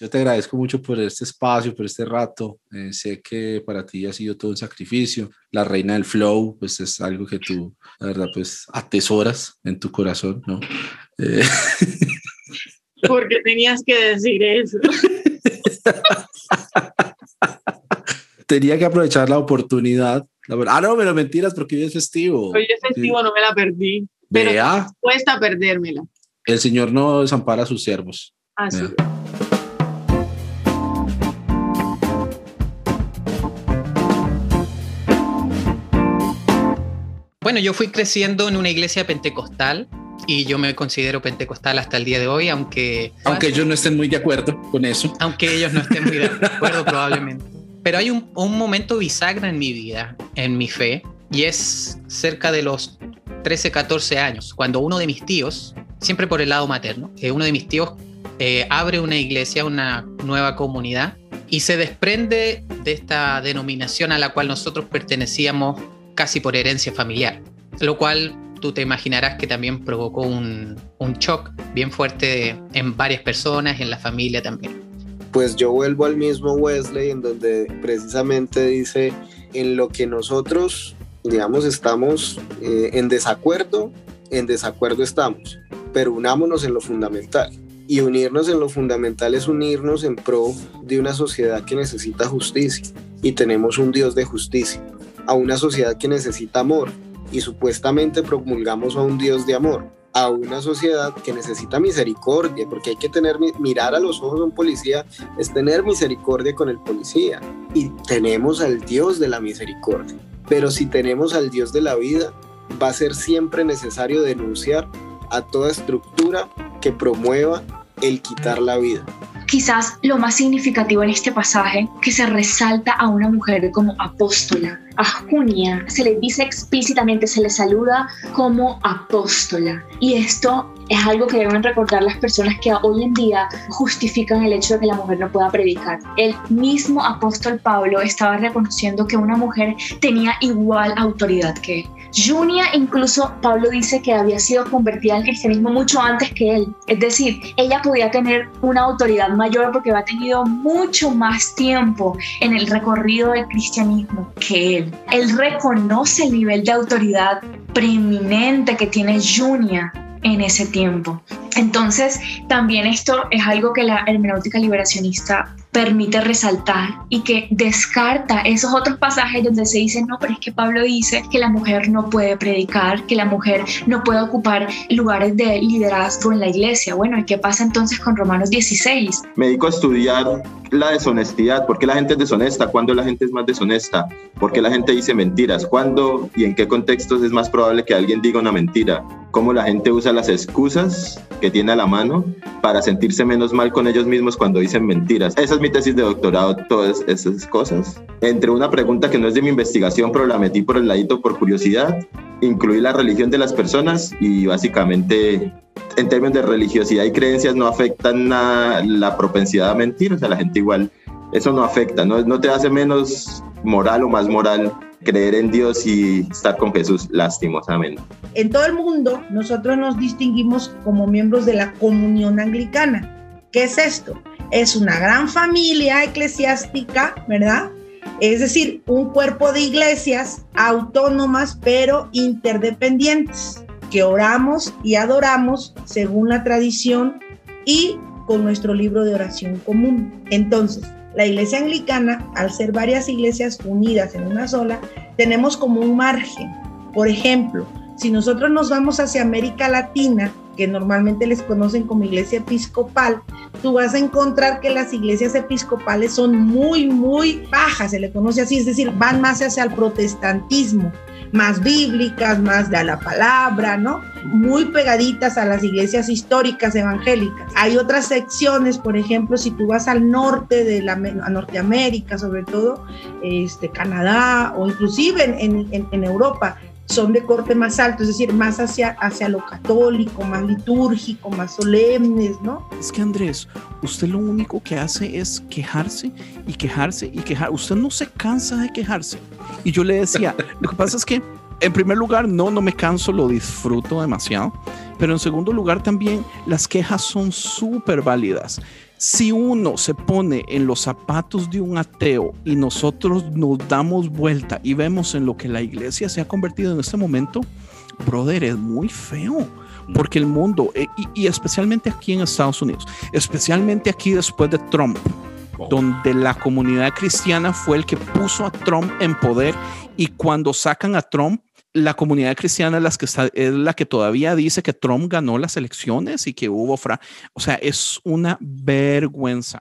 Yo te agradezco mucho por este espacio, por este rato. Eh, sé que para ti ha sido todo un sacrificio. La reina del flow, pues es algo que tú, la verdad, pues atesoras en tu corazón, ¿no? Eh, Porque tenías que decir eso. Tenía que aprovechar la oportunidad. ah, no, pero mentiras, porque hoy es festivo. Hoy es festivo, no me la perdí. Pero Vea. Cuesta perdérmela. El Señor no desampara a sus siervos. Así. Bueno, yo fui creciendo en una iglesia pentecostal y yo me considero pentecostal hasta el día de hoy, aunque... Aunque ellos no estén muy de acuerdo con eso. Aunque ellos no estén muy de acuerdo probablemente. Pero hay un, un momento bisagra en mi vida, en mi fe, y es cerca de los 13, 14 años, cuando uno de mis tíos, siempre por el lado materno, eh, uno de mis tíos eh, abre una iglesia, una nueva comunidad, y se desprende de esta denominación a la cual nosotros pertenecíamos casi por herencia familiar, lo cual tú te imaginarás que también provocó un, un shock bien fuerte en varias personas, en la familia también. Pues yo vuelvo al mismo Wesley, en donde precisamente dice, en lo que nosotros, digamos, estamos eh, en desacuerdo, en desacuerdo estamos, pero unámonos en lo fundamental. Y unirnos en lo fundamental es unirnos en pro de una sociedad que necesita justicia. Y tenemos un Dios de justicia. A una sociedad que necesita amor. Y supuestamente promulgamos a un Dios de amor a una sociedad que necesita misericordia, porque hay que tener, mirar a los ojos a un policía, es tener misericordia con el policía. Y tenemos al Dios de la misericordia. Pero si tenemos al Dios de la vida, va a ser siempre necesario denunciar a toda estructura que promueva el quitar la vida. Quizás lo más significativo en este pasaje, que se resalta a una mujer como apóstola. A Junia se le dice explícitamente, se le saluda como apóstola. Y esto es algo que deben recordar las personas que hoy en día justifican el hecho de que la mujer no pueda predicar. El mismo apóstol Pablo estaba reconociendo que una mujer tenía igual autoridad que él. Junia incluso Pablo dice que había sido convertida al cristianismo mucho antes que él. Es decir, ella podía tener una autoridad mayor porque había tenido mucho más tiempo en el recorrido del cristianismo que él. Él reconoce el nivel de autoridad preeminente que tiene Junia en ese tiempo. Entonces, también esto es algo que la hermenéutica liberacionista permite resaltar y que descarta esos otros pasajes donde se dice, no, pero es que Pablo dice que la mujer no puede predicar, que la mujer no puede ocupar lugares de liderazgo en la iglesia. Bueno, ¿y qué pasa entonces con Romanos 16? Me dedico a estudiar la deshonestidad, por qué la gente es deshonesta, cuándo la gente es más deshonesta, por qué la gente dice mentiras, cuándo y en qué contextos es más probable que alguien diga una mentira, cómo la gente usa las excusas que tiene a la mano para sentirse menos mal con ellos mismos cuando dicen mentiras. Esa es mi tesis de doctorado, todas esas cosas. Entre una pregunta que no es de mi investigación, pero la metí por el ladito por curiosidad, incluí la religión de las personas y básicamente en términos de religiosidad y creencias no afectan la propensidad a mentir, o sea, la gente igual, eso no afecta, no te hace menos moral o más moral creer en Dios y estar con Jesús, lastimosamente. En todo el mundo, nosotros nos distinguimos como miembros de la comunión anglicana. ¿Qué es esto? Es una gran familia eclesiástica, ¿verdad? Es decir, un cuerpo de iglesias autónomas pero interdependientes, que oramos y adoramos según la tradición y con nuestro libro de oración común. Entonces, la iglesia anglicana, al ser varias iglesias unidas en una sola, tenemos como un margen. Por ejemplo, si nosotros nos vamos hacia América Latina, que normalmente les conocen como iglesia episcopal, tú vas a encontrar que las iglesias episcopales son muy, muy bajas, se le conoce así, es decir, van más hacia el protestantismo más bíblicas, más de la palabra, ¿no? Muy pegaditas a las iglesias históricas evangélicas. Hay otras secciones, por ejemplo, si tú vas al norte de la, a Norteamérica, sobre todo este, Canadá o inclusive en, en, en Europa, son de corte más alto, es decir, más hacia, hacia lo católico, más litúrgico, más solemnes, ¿no? Es que Andrés, usted lo único que hace es quejarse y quejarse y quejar. Usted no se cansa de quejarse. Y yo le decía, lo que pasa es que, en primer lugar, no, no me canso, lo disfruto demasiado. Pero en segundo lugar, también las quejas son súper válidas Si uno se pone en los zapatos de un ateo y nosotros nos damos vuelta y vemos en lo que la iglesia se ha convertido en este momento, brother, es muy feo. Porque el mundo, eh, y, y especialmente aquí en Estados Unidos, especialmente aquí después de Trump, donde la comunidad cristiana fue el que puso a Trump en poder y cuando sacan a Trump, la comunidad cristiana es la que, todavía dice que Trump ganó las elecciones y que hubo fra. O sea, es una vergüenza.